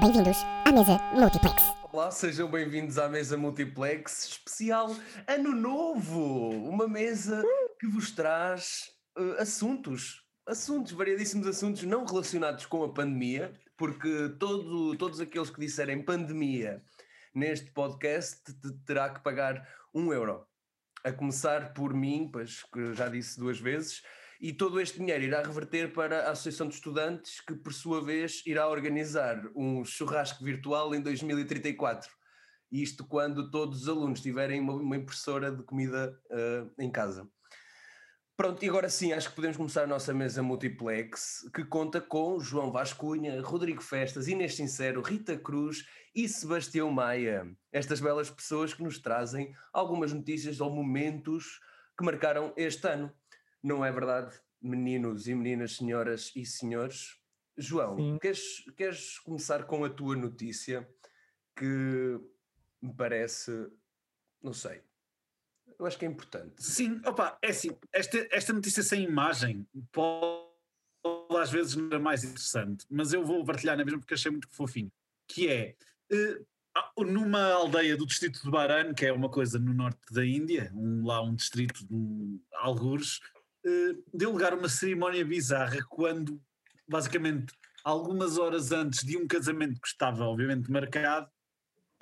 Bem-vindos à mesa Multiplex. Olá, sejam bem-vindos à mesa Multiplex especial Ano Novo! Uma mesa que vos traz uh, assuntos, assuntos, variadíssimos assuntos não relacionados com a pandemia, porque todo, todos aqueles que disserem pandemia neste podcast terá que pagar um euro. A começar por mim, pois que já disse duas vezes, e todo este dinheiro irá reverter para a Associação de Estudantes, que por sua vez irá organizar um churrasco virtual em 2034. Isto quando todos os alunos tiverem uma, impressora de comida uh, em casa. Pronto, e agora sim, acho que podemos começar a nossa mesa multiplex, que conta com João Vascunha, Rodrigo Festas, Inês Sincero, Rita Cruz e Sebastião Maia. Estas belas pessoas que nos trazem algumas notícias ou momentos que marcaram este ano. Não é verdade, meninos e meninas, senhoras e senhores? João, queres, queres começar com a tua notícia que me parece, não sei, eu acho que é importante. Sim, opa, é assim, esta, esta notícia sem imagem pode às vezes não é mais interessante, mas eu vou partilhar na mesma porque achei muito fofinho, que é uh, numa aldeia do distrito de Baran, que é uma coisa no norte da Índia, um, lá um distrito de Algures, uh, deu lugar uma cerimónia bizarra quando, basicamente, algumas horas antes de um casamento que estava, obviamente, marcado,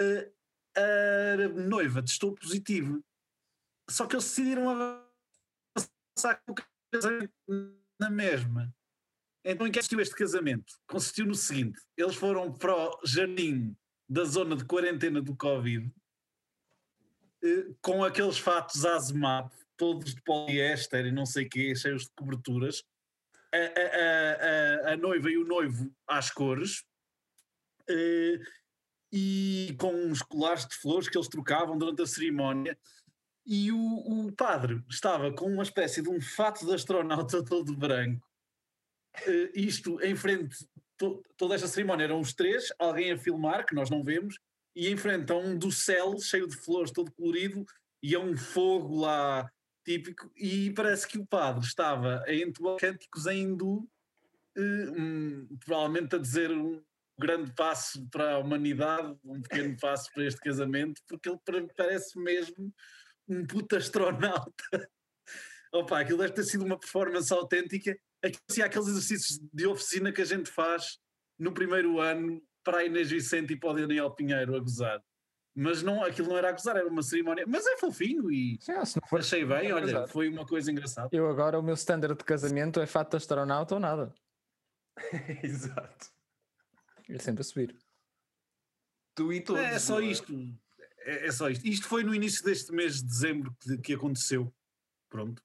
uh, a noiva testou positivo. Só que eles decidiram avançar com o casamento na mesma. Então, em que consistiu este casamento? Consistiu no seguinte: eles foram para o jardim da zona de quarentena do Covid, eh, com aqueles fatos azemat todos de poliéster e não sei o quê, cheios de coberturas, a, a, a, a, noiva e o noivo às cores, eh, e com uns colares de flores que eles trocavam durante a cerimónia, e o, o padre estava com uma espécie de um fato de astronauta todo branco, uh, isto em frente, to, toda esta cerimónia eram os três, alguém a filmar, que nós não vemos, e em frente a um do céu cheio de flores, todo colorido, e a um fogo lá típico, e parece que o padre estava a entoar cânticos em hindu, uh, um, provavelmente a dizer um grande passo para a humanidade, um pequeno passo para este casamento, porque ele parece mesmo um puta astronauta. Opa, aquilo deve ter sido uma performance autêntica. Assim, aqueles exercícios de oficina que a gente faz no primeiro ano para a Inês Vicente e para o Daniel Pinheiro a gozar mas não, aquilo não era a gozar, era uma cerimónia, mas é fofinho e Sim, for, achei bem, olha, foi uma coisa engraçada. Eu agora, o meu standard de casamento é fato de astronauta ou nada. Exato. Ele sempre a subir. Tu e todos. É, é só isto. É, é, só isto. Isto foi no início deste mês de dezembro que, que aconteceu. Pronto.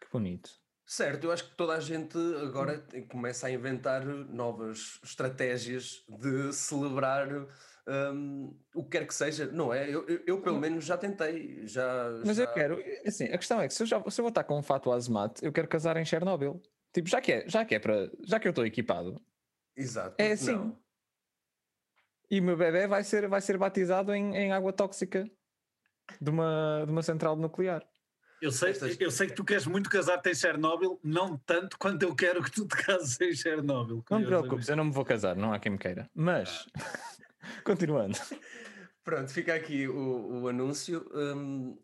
Que bonito. Certo, eu acho que toda a gente agora começa a inventar novas estratégias de celebrar um, o que quer que seja, não é? Eu, eu, eu pelo menos já tentei, já... Mas já... eu quero, assim, a questão é que se eu, já, se eu vou estar com um fato azemat, eu quero casar em Chernobyl. Tipo, já que é, já que é para, já que eu estou equipado. Exato. É assim. Não. E o meu bebê vai ser, vai ser batizado em, em água tóxica de uma, de uma central nuclear. Eu sei, eu sei que tu queres muito casar-te em Chernobyl, não tanto quanto eu quero que tu te cases em Chernobyl. Não te preocupes, eu não me vou casar, não há quem me queira. Mas. Ah. Continuando. Pronto, fica aqui o, o anúncio. Um,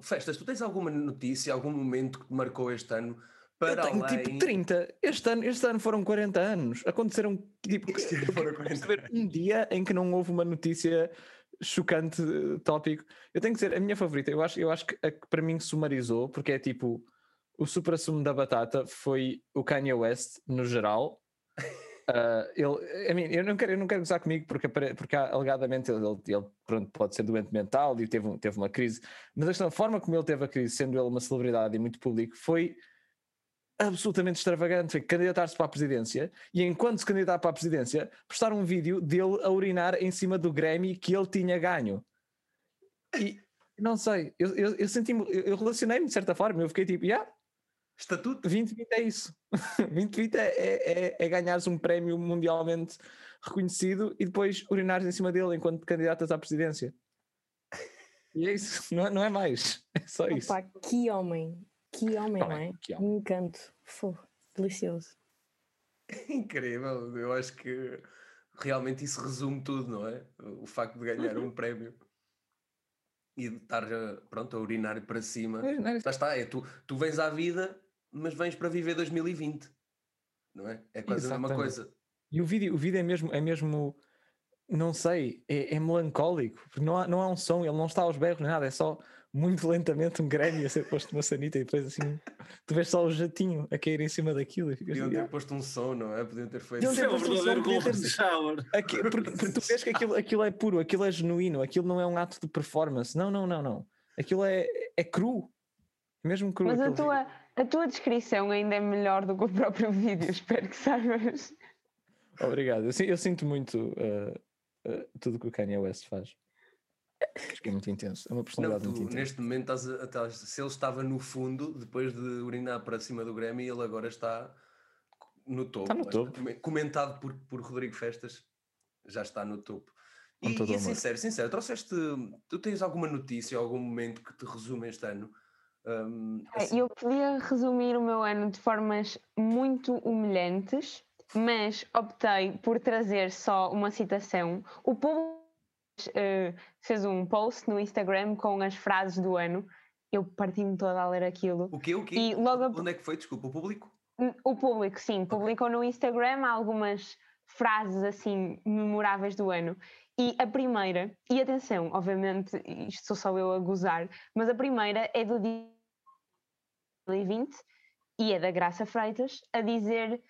Festas, tu tens alguma notícia, algum momento que te marcou este ano? Para eu tenho além... tipo 30. Este ano, este ano foram 40 anos. Aconteceram tipo foram 40 um dia em que não houve uma notícia chocante tópico. Eu tenho que dizer, a minha favorita, eu acho, eu acho que a que para mim sumarizou, porque é tipo o supra-sumo da batata foi o Kanye West no geral. Uh, ele, mean, eu, não quero, eu não quero gozar comigo porque, porque alegadamente ele, ele pronto, pode ser doente mental e teve, teve uma crise, mas a forma como ele teve a crise, sendo ele uma celebridade e muito público, foi absolutamente extravagante. Foi candidatar-se para a presidência e, enquanto se candidatar para a presidência, postar um vídeo dele a urinar em cima do Grammy que ele tinha ganho. E não sei, eu, eu, eu senti eu relacionei-me de certa forma, eu fiquei tipo, yeah, Estatuto. 2020 é isso. 2020 é, é, é, é ganhares um prémio mundialmente reconhecido e depois urinares em cima dele enquanto candidatas à presidência. E é isso, não é, não é mais. É só Opa, isso. Que homem, que homem, não é? Que homem. Um encanto. Fô, delicioso. Incrível, eu acho que realmente isso resume tudo, não é? O facto de ganhar um prémio e de estar pronto, a urinar para cima. Está, é tu, tu vens à vida, mas vens para viver 2020, não é? É quase a mesma Exatamente. coisa. E o vídeo, o vídeo é mesmo, é mesmo, não sei, é, é melancólico, porque não há, não há um som, ele não está aos berros nem nada, é só muito lentamente um Grammy a ser posto na sanita e depois assim, tu vês só o jatinho a cair em cima daquilo e ficas Podiam assim, ter "Ah." posto um som, não é? Podiam ter feito. Podiam ter é um posto um som, ter shower. Aqui- porque, porque tu vês que aquilo, aquilo é puro, aquilo é genuíno, aquilo não é um ato de performance. Não, não, não, não. Aquilo é, é cru. Mesmo cru. Mas a tua, a tua descrição ainda é melhor do que o próprio vídeo, espero que saibas. Obrigado. Eu, eu sinto muito uh, uh, tudo que o Kanye West faz. Acho que é muito intenso. É uma Não, personalidade tu, muito intensa. neste momento, estás se ele estava no fundo, depois de urinar para cima do Grammy, ele agora está no topo. Está no topo. come- Comentado por, por Rodrigo Festas, já está no topo. Com E, todo e o é sincero, sincero, trouxeste. Tu tens alguma notícia, algum momento que te resume este ano? Hum, assim, Eu podia resumir o meu ano de formas muito humilhantes, mas optei por trazer só uma citação. O povo eh, fez um post no Instagram com as frases do ano. Eu parti-me toda a ler aquilo. O quê? O quê? E logo Onde é que foi? Desculpa, o público? O público, sim, publicou no Instagram algumas frases assim memoráveis do ano. E a primeira, e atenção, obviamente, isto sou só eu a gozar, mas a primeira é do dia 2020 e é da Graça Freitas a dizer: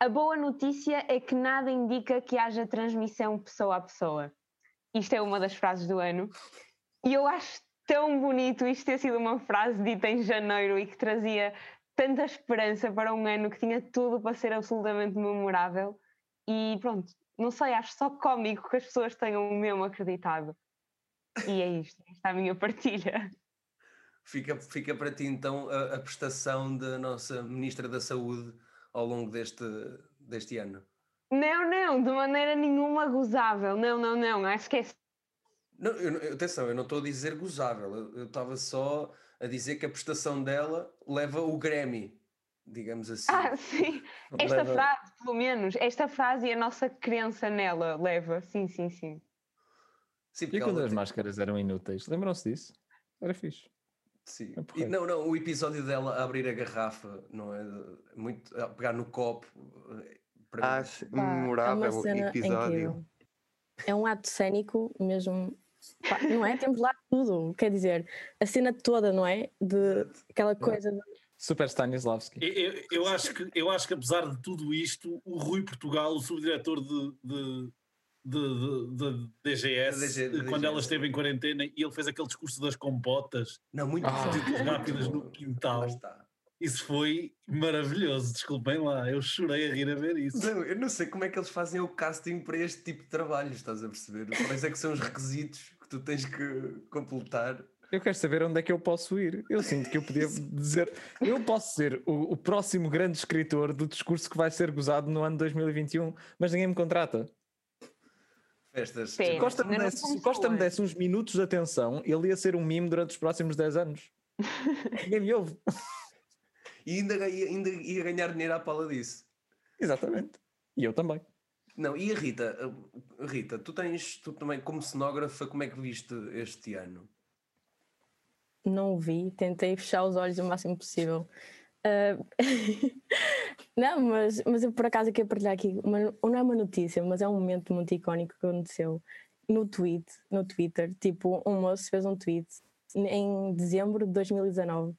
A boa notícia é que nada indica que haja transmissão pessoa a pessoa. Isto é uma das frases do ano. E eu acho tão bonito isto ter sido uma frase dita em janeiro e que trazia tanta esperança para um ano que tinha tudo para ser absolutamente memorável. E pronto, não sei, acho só cómico que as pessoas tenham mesmo acreditado. E é isto, esta é a minha partilha. Fica, fica para ti então a, a prestação da nossa Ministra da Saúde ao longo deste, deste ano. Não, não, de maneira nenhuma gozável. Não, não, não, acho que é Não, eu, atenção, eu não estou a dizer gozável, eu estava só a dizer que a prestação dela leva o Grammy, digamos assim. Ah, sim. Esta Leva- frase, pelo menos, esta frase e a nossa crença nela leva. Sim, sim, sim. Sim, E quando as tem- máscaras eram inúteis? Lembram-se disso? Era fixe. Sim. é E não, não, o episódio dela a abrir a garrafa, não é? Muito, a pegar no copo. eh, Para mim, sim, Pá, é uma memorável cena episódio. incrível. É um ato cénico mesmo. pá, não é? Temos lá tudo. Quer dizer, a cena toda, não é? De aquela coisa de Super Stanislavski. Eu, eu- eu acho que, eu acho que apesar de tudo isto, o Rui Portugal, o subdiretor de, de, de, de- de DGS, DG, quando ela DGS. esteve em quarentena e ele fez aquele discurso das compotas, Não, muito Ah. rápido. rápidas no quintal. Isso foi maravilhoso. Desculpem lá, eu chorei a rir a ver isso. Não, eu não sei como é que eles fazem o casting para este tipo de trabalho, estás a perceber? Quais é que são os requisitos que tu tens que completar? Eu quero saber onde é que eu posso ir. Eu sinto que eu podia dizer. Eu posso ser o, o próximo grande escritor do discurso que vai ser gozado no ano 2021, mas ninguém me contrata. Festas. Tipo, Costa me desse, começou, Costa me desse uns minutos de atenção, ele ia ser um mime durante os próximos 10 anos. ninguém me ouve. E ainda, ia- ainda ia ganhar dinheiro à pala disso. Exatamente. E eu também. Não, e a Rita? Rita, tu tens, tu também, como cenógrafa, como é que viste este ano? não o vi, tentei fechar os olhos o máximo possível. Ah, não, mas, mas eu por acaso quero partilhar aqui, uma, não é uma notícia, mas é um momento muito icónico que aconteceu no tweet, no Twitter. Tipo, um moço fez um tweet em dezembro de 2019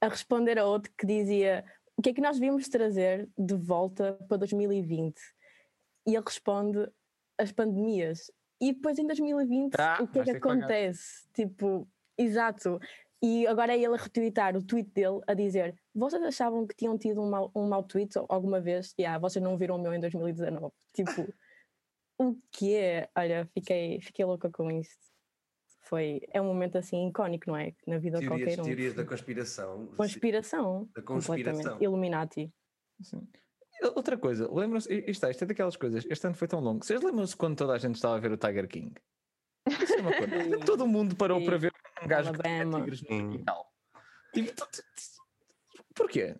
a responder a outro que dizia o que é que nós devíamos trazer de volta para 2020? E ele responde as pandemias. E depois em 2020, Ah, o que é que pagar. acontece? Tipo, exato. E agora é ele a retweetar o tweet dele a dizer: Vocês achavam que tinham tido um mau, um mau tweet alguma vez? Yeah, vocês não viram o meu em 2019. Tipo, o que é? Olha, fiquei, fiquei louca com isto. Foi, é um momento assim icónico, não é? Na vida de Teorias, qualquer um. teorias da conspiração. Conspiração. Da Completamente. conspiração. Illuminati. Sim. E Outra coisa, lembram-se, isto, é- isto é daquelas coisas, este ano foi tão longo. Vocês lembram-se quando toda a gente estava a ver o Tiger King? Coisa. Todo mundo parou Sim. para ver um gajo que tinha Alabama. tigres no quintal. Tipo, Porquê?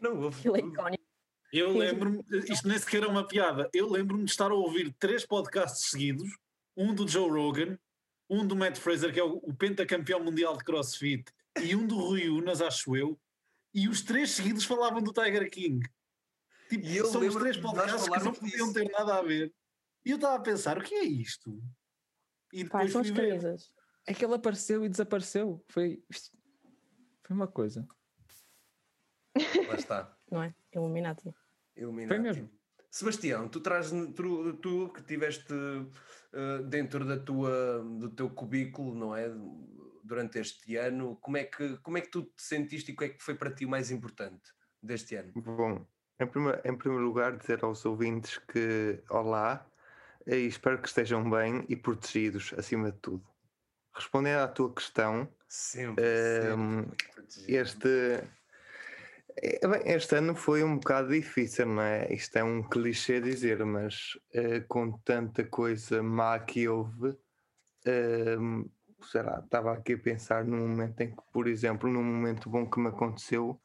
Não, icónico. Eu lembro-me, isto nem sequer é uma piada, eu lembro-me de estar a ouvir três podcasts seguidos, um do Joe Rogan, um do Matt Fraser, que é o, o pentacampeão mundial de crossfit, e um do Rui Unas, acho eu, e os três seguidos falavam do Tiger King. Tipo, E eu são os três podcasts que não podiam ter nada a ver. E eu estava a pensar, o que é isto? E Pá, depois são as ver. crisas. É que ele apareceu e desapareceu. Foi. Foi uma coisa. Lá está. Não é? Illuminati. Illuminati. Foi mesmo. Sebastião, tu traz tu, tu que tiveste eh, dentro da tua, do teu cubículo, não é? Durante este ano, como é, que, como é que tu te sentiste e o que é que foi para ti o mais importante deste ano? Bom, em primeiro, em primeiro lugar, dizer aos ouvintes que olá e espero que estejam bem e protegidos acima de tudo. Respondendo à tua questão, Sempre, Ehm, sempre protegido. este, é, este ano foi um bocado difícil, não é? Isto é um clichê dizer, mas eh, com tanta coisa má que houve, ehm, sei lá, estava aqui a pensar num momento em que, por exemplo, num momento bom que me aconteceu,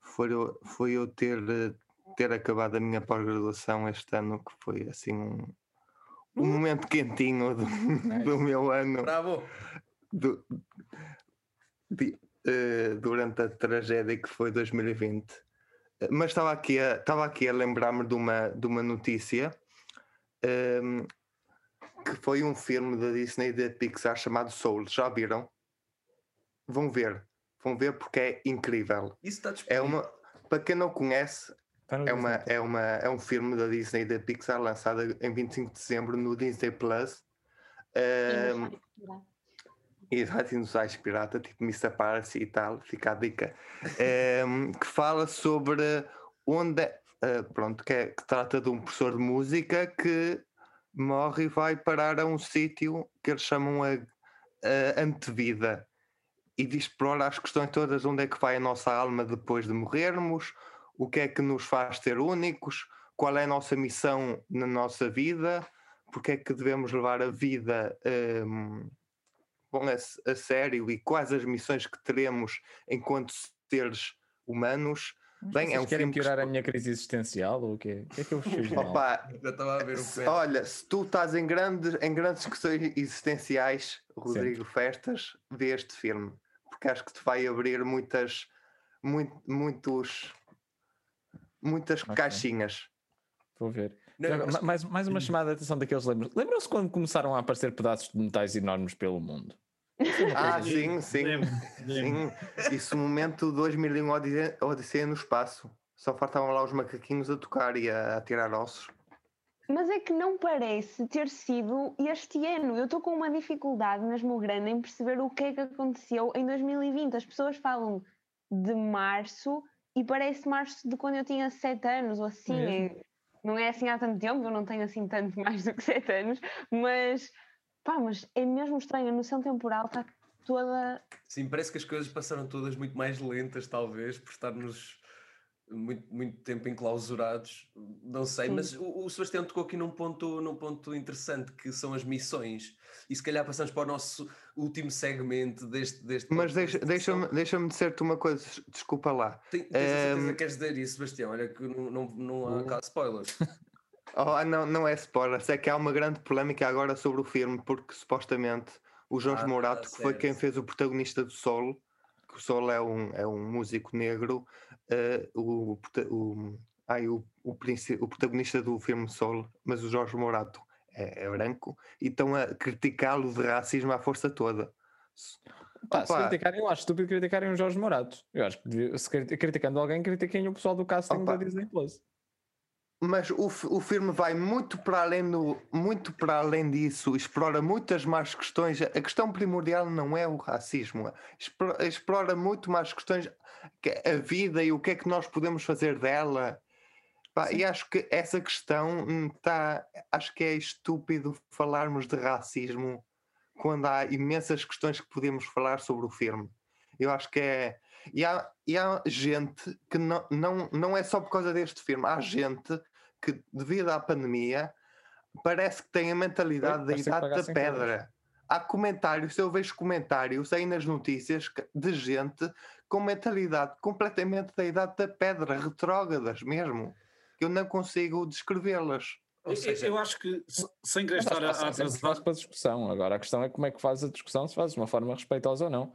foi eu, foi eu ter, eh, ter acabado a minha pós-graduação este ano, que foi assim um, um momento quentinho do, do meu ano Bravo! do- de- eh, durante a tragédia que foi 2020. Eh, Mas estava aqui a, estava aqui a lembrar-me de uma, de uma notícia ehm, que foi um filme da Disney e da Pixar chamado Soul. Já viram? Vão ver. Vão ver porque é incrível. Isso está É disponível. uma, para quem não conhece, é, uma, é, uma, é um filme da Disney e da Pixar lançado em 25 de dezembro no Disney Plus. Ehm, Exato, e nos sites pirata, tipo Mr. Parsi e tal, fica a dica. Ehm, que fala sobre onde. é- eh, pronto, que, é- que trata de um professor de música que morre e vai parar a um sítio que eles chamam a, a antevida e diz explora as questões todas: onde é que vai a nossa alma depois de morrermos, o que é que nos faz ser únicos, qual é a nossa missão na nossa vida, porque é que devemos levar a vida. ehm, bom, a, a sério e quais as missões que teremos enquanto seres humanos. Bem, é vocês um querem filme que piorar a minha crise existencial ou o quê? O que é que eu fiz? Opa, Já estava a ver o pé. olha, se tu estás em grandes, em grandes questões existenciais, Rodrigo Festas, vê este filme, porque acho que te vai abrir muitas, muito, muitos, muitas Ok. caixinhas. Vou ver. Não, Já mas- ma- mais, mais uma chamada de atenção daqueles lembros. Lembram-se quando começaram a aparecer pedaços de metais enormes pelo mundo? Ah, sim, sim. Lembro, lembro. Sim, isso momento 2001 Odisseia, Odisseia no espaço. Só faltavam lá os macaquinhos a tocar e a, a tirar ossos. Mas é que não parece ter sido este ano. Eu estou com uma dificuldade mesmo grande em perceber o que é que aconteceu em 2020. As pessoas falam de março e parece março de quando eu tinha 7 anos ou assim. É- não é assim há tanto tempo, eu não tenho assim tanto mais do que 7 anos, mas pá, mas é mesmo estranho. A noção temporal está toda. Sim, parece que as coisas passaram todas muito mais lentas, talvez, por estarmos muito, muito tempo enclausurados. Não sei, Sim. mas o, o Sebastião tocou aqui num ponto, num ponto interessante, que são as missões. E se calhar passamos para o nosso último segmento deste. deste Mas deixa- deixa-me são- deixa dizer-te uma coisa, desculpa lá. Tem- Tens a certeza que queres dizer isso, Sebastião? Olha que não, não, não há Uh. cá spoilers. Oh, não, não é spoiler, é que há uma grande polémica agora sobre o filme, porque supostamente o Jorge Ah, Morato, que foi quem fez o protagonista do Solo, que o Solo é um, é um músico negro, eh, o, o, ai, o, o, o protagonista do filme Solo, mas o Jorge Morato é, é branco, e estão a criticá-lo de racismo à força toda. Pá, se criticarem, eu acho estúpido criticarem o Jorge Morato. Eu acho que se criticando alguém, critiquem o pessoal do casting Opa. da Disney Plus. Mas o, o filme vai muito para além do, muito para além disso, explora muitas mais questões. A questão primordial não é o racismo, explo- explora muito mais questões que é a vida e o que é que nós podemos fazer dela. E acho que essa questão está, acho que é estúpido falarmos de racismo quando há imensas questões que podemos falar sobre o filme. Eu acho que é. E há, e há gente que não, não, não é só por causa deste filme, há gente que, devido à pandemia, parece que tem a mentalidade da que idade da pedra. Há comentários, eu vejo comentários aí nas notícias que- de gente com mentalidade completamente da idade da pedra, retrógradas mesmo. eu não consigo descrevê-las. Eu, seja, eu acho que, sem querer estar a, a atrasar... para a discussão. Agora, a questão é como é que fazes a discussão, se fazes de uma forma respeitosa ou não.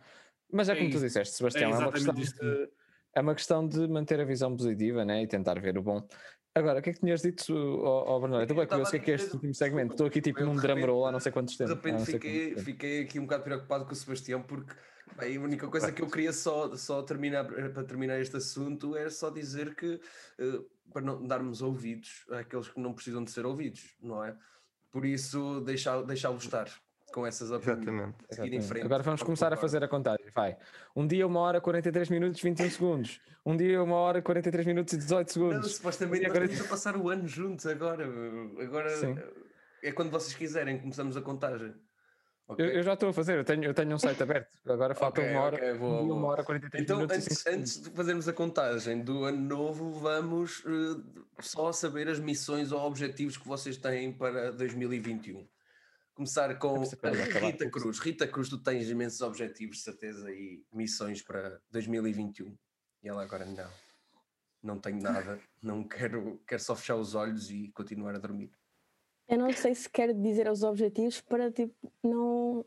Mas é, é como isso. tu disseste, Sebastião, é, é uma questão de, é uma questão de manter a visão positiva né? e tentar ver o bom. Agora, o que é que tinhas dito ao, ao Bernardo? Estou bem curioso, o que é que é este último segmento? Estou aqui tipo num drum roll há não sei quantos tempos. De repente fiquei, fiquei aqui um bocado preocupado com o Sebastião porque bem, a única coisa que eu queria só, só terminar para terminar este assunto era só dizer que uh, para não darmos ouvidos àqueles que não precisam de ser ouvidos, não é? Por isso deixá-los deixá estar com essas Exatamente. Exatamente. Agora vamos começar a fazer a contagem. Vai. Um dia, uma hora, 43 minutos, 21 segundos. Um dia, uma hora, 43 minutos e 18 segundos. Não, supostamente nós estamos a passar o ano juntos agora. Agora Sim. é quando vocês quiserem, começamos a contagem. Okay. Eu, eu, já estou a fazer, eu tenho, eu tenho um site aberto. Agora falta okay, uma hora, okay, vou, uma hora 43 então, minutos. Antes, antes de fazermos a contagem do ano novo, vamos uh, só saber as missões ou objetivos que vocês têm para 2021. Começar com a Rita Cruz. Rita Cruz, tu tens imensos objetivos, de certeza, e missões para 2021. E ela agora não. Não tenho nada, não quero, quero só fechar os olhos e continuar a dormir. Eu não sei se quero dizer os objetivos para tipo não,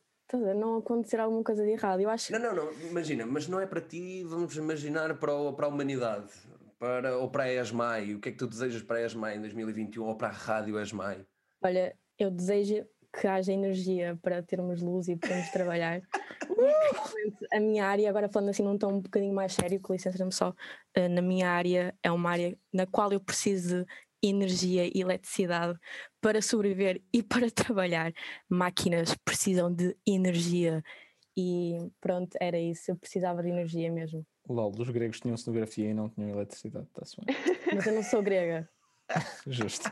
não acontecer alguma coisa de errado. Eu acho Não, não, não, imagina, mas não é para ti, vamos imaginar para, o, para a humanidade, para, ou para a ESMAI. O que é que tu desejas para a ESMAI em 2021 ou para a Rádio ESMAI? Olha, eu desejo que haja energia para termos luz e podermos trabalhar. a minha área, agora falando assim num tom um bocadinho mais sério, com licença, só, eh, na minha área é uma área na qual eu preciso de energia e eletricidade para sobreviver e para trabalhar. Máquinas precisam de energia e pronto, era isso. Eu precisava de energia mesmo. Lol, os gregos tinham cenografia e não tinham eletricidade, está-se bem. Mas eu não sou grega. Justo.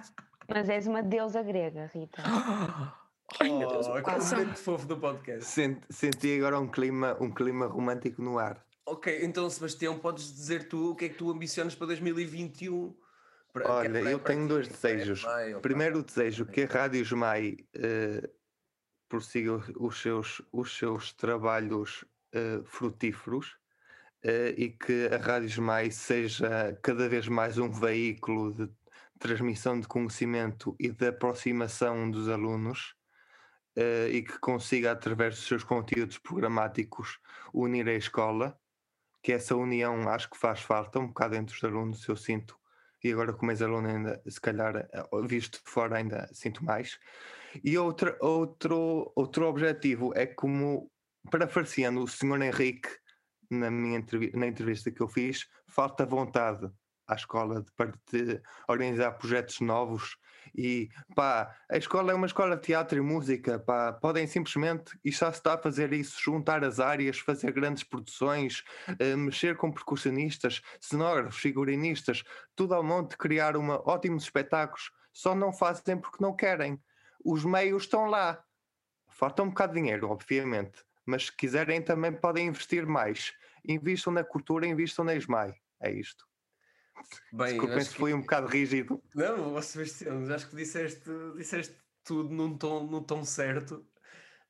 Mas és uma deusa grega, Rita. Ai, meu Deus, oh, é muito fofo do podcast. Senti, senti agora um clima, um clima romântico no ar. Ok, então Sebastião, podes dizer tu o que é que tu ambicionas para 2021? Para, Olha, eu tenho dois desejos. Primeiro desejo que a Rádio Jumai uh, prossiga os seus, os seus trabalhos uh, frutíferos uh, e que a Rádio Jumai seja cada vez mais um veículo de transmissão de conhecimento e de aproximação dos alunos uh, e que consiga, através dos seus conteúdos programáticos, unir a escola, que essa união acho que faz falta um bocado entre os alunos, eu sinto e agora como ex-aluno ainda, se calhar, eh, visto de fora ainda sinto mais. E outro, outro, outro objetivo é como, parafraseando o senhor Henrique, na, minha na entrevista que eu fiz, falta vontade à escola de, de organizar projetos novos e pá, a escola é uma escola de teatro e música, pá, podem simplesmente, e já se está a fazer isso, juntar as áreas, fazer grandes produções, uh, mexer com percussionistas, cenógrafos, figurinistas, tudo ao monte, criar uma, ótimos espetáculos, só não fazem porque não querem. Os meios estão lá. Falta um bocado de dinheiro, obviamente, mas se quiserem também podem investir mais. Invistam na cultura, invistam na ESMAI. É isto. Bem, Desculpem se foi um bocado rígido. Não, Sebastião, acho que disseste, disseste tudo num tom, num tom certo.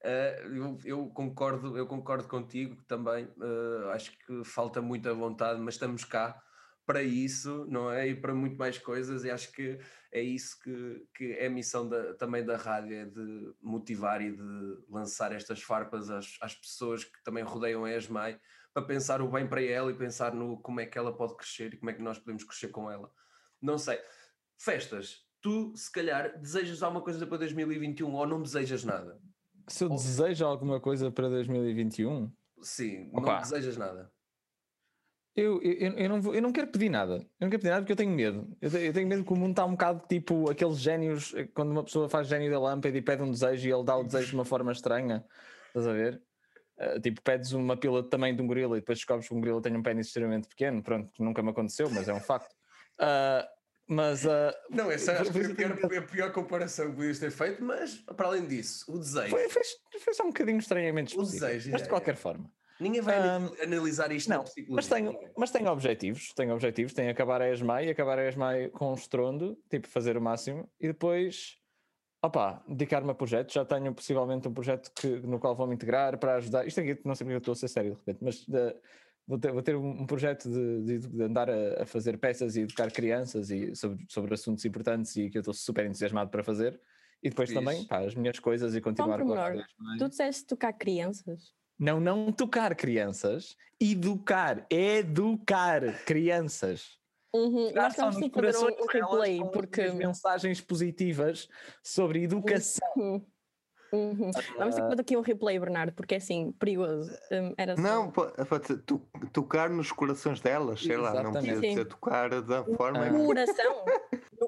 Uh, eu, eu, concordo, eu concordo contigo também. Uh, acho que falta muita vontade, mas estamos cá para isso, não é? E para muito mais coisas, e acho que é isso que, que é a missão da, também da rádio, é de motivar e de lançar estas farpas às, às pessoas que também rodeiam a ESMAI, para pensar o bem para ela e pensar no como é que ela pode crescer e como é que nós podemos crescer com ela. Não sei. Festas, tu se calhar desejas alguma coisa para 2021 ou não desejas nada? Se eu ou... desejo alguma coisa para 2021? Sim, Opa. não desejas nada. Eu, eu, eu, não vou, eu não quero pedir nada. Eu não quero pedir nada porque eu tenho medo. Eu, eu tenho medo que o mundo está um bocado tipo aqueles génios, eh, quando uma pessoa faz gênio da lâmpada e pede um desejo e ele dá o desejo de uma forma estranha. Estás a ver? Uh, tipo, pedes uma pila de tamanho de um gorila e depois descobres que um gorila tem um pênis extremamente pequeno. Pronto, nunca me aconteceu, mas é um facto. Uh, mas. Uh, não, essa acho que foi a pior, a pior comparação que podias ter feito, mas para além disso, o desejo. Foi, foi, foi só um bocadinho estranhamente específico. O desejo. Mas de qualquer é. forma. Ninguém vai um, analisar isto não, mas tenho, mas tenho objetivos, tenho objetivos, tenho acabar a ESMAI, acabar a ESMAI com um estrondo, tipo fazer o máximo, e depois Opa, dedicar-me a projetos, já tenho possivelmente um projeto que, no qual vou me integrar para ajudar. Isto aqui, não sei porque eu estou a ser sério de repente, mas de, vou ter, vou ter um projeto de, de, de andar a, a, fazer peças e educar crianças e sobre, sobre assuntos importantes e que eu estou super entusiasmado para fazer. E depois Fiz. também, pá, as minhas coisas e continuar com as Tu disseste tocar crianças? Não, não tocar crianças, educar, educar crianças. Uhum. Nós estamos a fazer um, um replay porque mensagens positivas sobre educação. Uhum. Uhum. Vamos ter que fazer aqui um replay, Bernardo, porque é assim, perigoso. Um, era não, pode, pode ser, tu, tocar nos corações delas, sei Exatamente. lá, não precisa ser tocar da forma. No coração.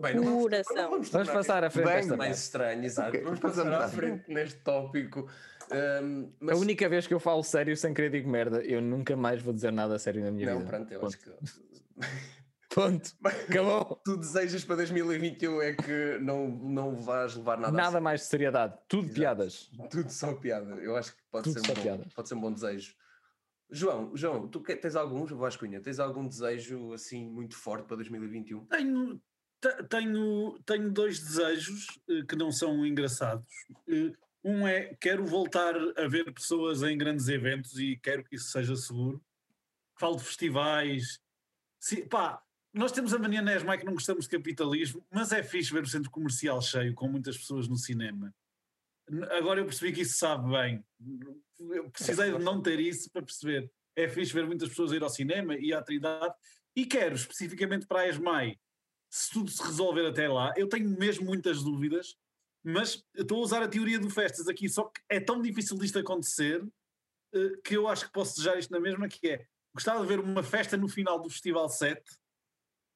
Bem, não coração. Vamos, vamos, passar à frente. Bem, mais estranho, exato. Okay, vamos passar à frente neste tópico. Um, mas... A única vez que eu falo sério sem querer digo merda, eu nunca mais vou dizer nada sério na minha não, vida. Não, pronto, eu Ponto. acho que. Ponto. Acabou. Tu desejas para 2021 é que não, não vais levar nada Nada mais de seriedade. Tudo Exato. piadas. Tudo só piada. Eu acho que pode, ser um, bom, pode ser um bom desejo. João, João, tu tens algum, Vascunha, tens algum desejo assim muito forte para 2021? Tenho, tenho, tenho dois desejos uh, que não são engraçados. Uh, um é quero voltar a ver pessoas em grandes eventos e quero que isso seja seguro. Falo de festivais. Se, pá, nós temos a mania na ESMAI que não gostamos de capitalismo, mas é fixe ver o centro comercial cheio, com muitas pessoas no cinema. Agora eu percebi que isso sabe bem. Eu precisei de não ter isso para perceber. É fixe ver muitas pessoas ir ao cinema e à Trindade. E quero, especificamente para a ESMAI, se tudo se resolver até lá, eu tenho mesmo muitas dúvidas, mas estou a usar a teoria do festas aqui, só que é tão difícil disto acontecer eh, que eu acho que posso desejar isto na mesma, que é, gostava de ver uma festa no final do Festival 7,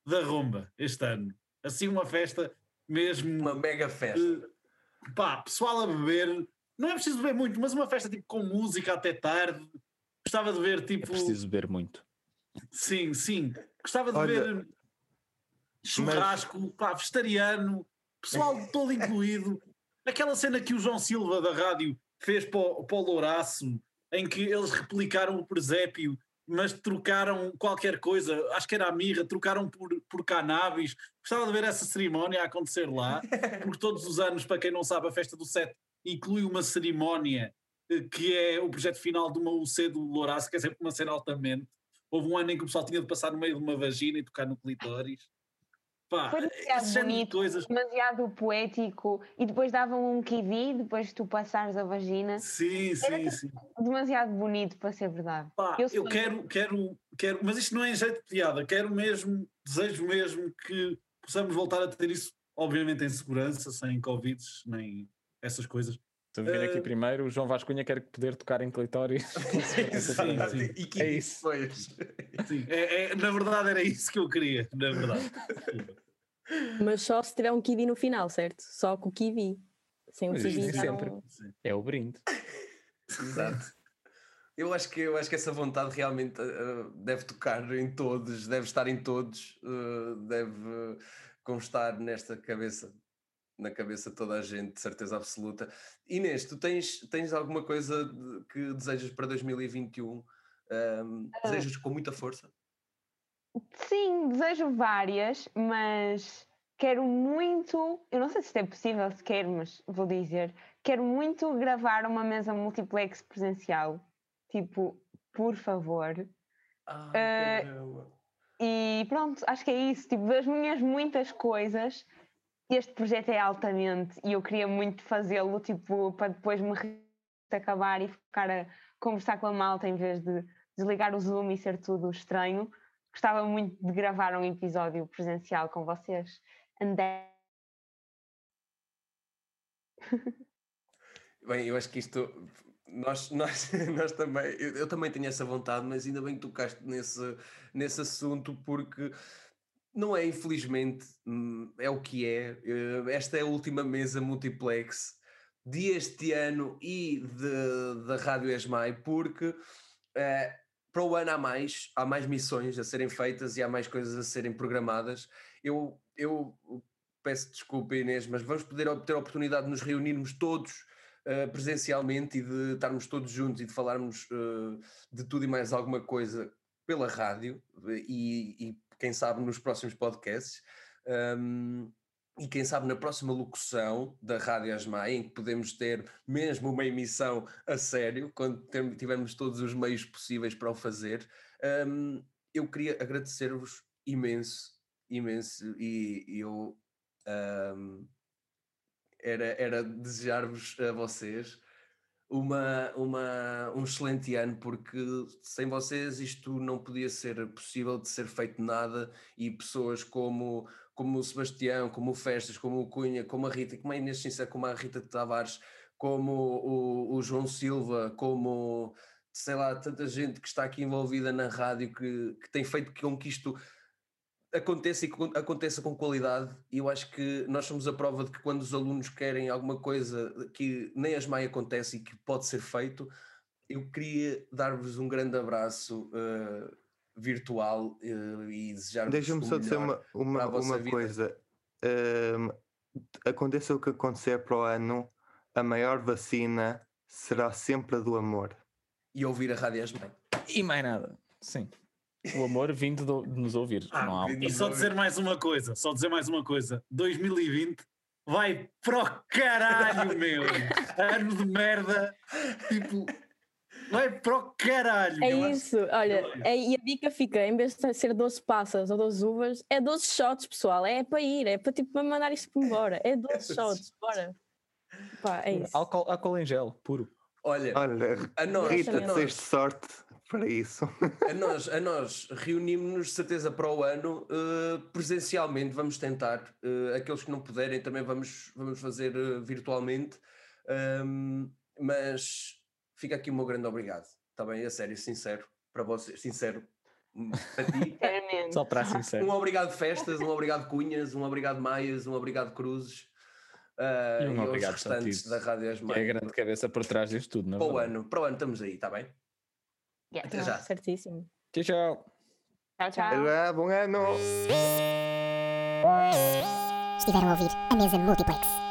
da Romba este ano. Assim, uma festa mesmo. Uma mega festa. Uh, pá, pessoal a beber. Não é preciso beber muito, mas uma festa tipo com música até tarde. Gostava de ver tipo. É preciso beber muito. Sim, sim. Gostava de Olha, ver churrasco, mas... pá, vegetariano, pessoal todo incluído. Aquela cena que o João Silva da rádio fez para o, para o Louraço, em que eles replicaram o presépio mas trocaram qualquer coisa, acho que era a mirra, trocaram por, por cannabis. Gostava de ver essa cerimónia a acontecer lá, porque todos os anos, para quem não sabe, a festa do Sete inclui uma cerimónia eh, que é o projeto final de uma UC do Lourácio, que é sempre uma cena altamente. Houve um ano em que o pessoal tinha de passar no meio de uma vagina e tocar no clitóris. Pá, Foi demasiado bonito, coisas... demasiado poético e depois davam um kiwi depois de tu passares a vagina. Sim, sim, sim. Demasiado bonito para ser verdade. Pá, eu, eu quero, quero, quero, mas isto não é em jeito de piada, quero mesmo, desejo mesmo que possamos voltar a ter isso, obviamente em segurança, sem Covid, nem essas coisas. Estou a vir aqui uh... primeiro, o João Vascunha quer poder tocar em clitóris. sim, sim. E que é isso. Foi. É, é, na verdade era isso que eu queria, na verdade. Mas só se tiver um kiwi no final, certo? Só com o kiwi. Sem o kiwi sempre. Não... É o brinde. Exato. Eu acho que, eu acho que essa vontade realmente uh, deve tocar em todos, deve estar em todos, uh, deve constar nesta cabeça na cabeça de toda a gente, de certeza absoluta. Inês, tu tens, tens alguma coisa que desejas para 2021? Um, ah. desejas com muita força? Sim, desejo várias, mas quero muito, eu não sei se isto é possível sequer, mas vou dizer, quero muito gravar uma mesa multiplex presencial. Tipo, por favor. Ah, uh, e pronto, acho que é isso. Tipo, das minhas muitas coisas, este projeto é altamente e eu queria muito fazê-lo, tipo, para depois me acabar e ficar a conversar com a malta em vez de desligar o Zoom e ser tudo estranho. Gostava muito de gravar um episódio presencial com vocês. Andé. Bem, eu acho que isto nós, nós, nós também, eu, eu, também tenho essa vontade, mas ainda bem que tocaste nesse, nesse assunto, porque não é, infelizmente, hum, é o que é. Eh, esta é a última mesa multiplex de este ano e da Rádio Esmai, porque uh, para o ano há mais, há mais missões a serem feitas e há mais coisas a serem programadas. Eu, eu peço desculpa, Inês, mas vamos poder ter a oportunidade de nos reunirmos todos uh, presencialmente e de estarmos todos juntos e de falarmos uh, de tudo e mais alguma coisa pela rádio e, e quem sabe nos próximos podcasts. Um, e quem sabe na próxima locução da Rádio Asmai, em que podemos ter mesmo uma emissão a sério, quando tivermos todos os meios possíveis para o fazer, Um, eu queria agradecer-vos imenso, imenso, e, e eu um, era, era desejar-vos a vocês uma, uma, um excelente ano, porque sem vocês isto não podia ser possível de ser feito nada e pessoas como, como o Sebastião, como o Festas, como o Cunha, como a Rita, como a Inês Sincera, como a Rita de Tavares, como o, o João Silva, como sei lá, tanta gente que está aqui envolvida na rádio que, que tem feito com que isto aconteça e aconteça com qualidade e eu acho que nós somos a prova de que quando os alunos querem alguma coisa que nem as mai acontece e que pode ser feito, eu queria dar-vos um grande abraço uh, virtual uh, e desejar-vos Deixa-me só dizer uma, uma, uma coisa. Uh, aconteça o que acontecer para o ano, a maior vacina será sempre a do amor. E ouvir a Rádio Asmai. E mais nada, sim. O amor vindo de nos ouvir. Ah, não há... E só dizer mais uma coisa, só dizer mais uma coisa. 2020 vai pro caralho, meu! ano de merda! Tipo, vai pro caralho! É isso, olha, é, e a dica fica, em vez de ser 12 passas ou 12 uvas, é 12 shots, pessoal. É para ir, é para tipo mandar isto embora. É 12 shots, bora. Pá, é isso. Álcool, álcool em gel, puro. Olha, Olha a nós, Rita, a nós, sorte para isso. A nós, a nós reunimos-nos, certeza, para o ano, uh, presencialmente, vamos tentar. Uh, aqueles que não puderem também vamos, vamos fazer uh, virtualmente. Um, mas fica aqui o meu grande obrigado. Está bem? A sério, sincero, para vocês, sincero. Para ti. Só para sincero. Um obrigado Festas, um obrigado Cunhas, um obrigado Maias, um obrigado Cruzes. Uh, e um e obrigado restantes da Rádio Asmar. É a grande cabeça por trás disto tudo, não é? Para o ano, para o ano estamos aí, está bem? Yeah, Até já. Certíssimo. Tchau, tchau. Tchau, tchau. Bom ano. Estiveram a ouvir a mesa Multiplex.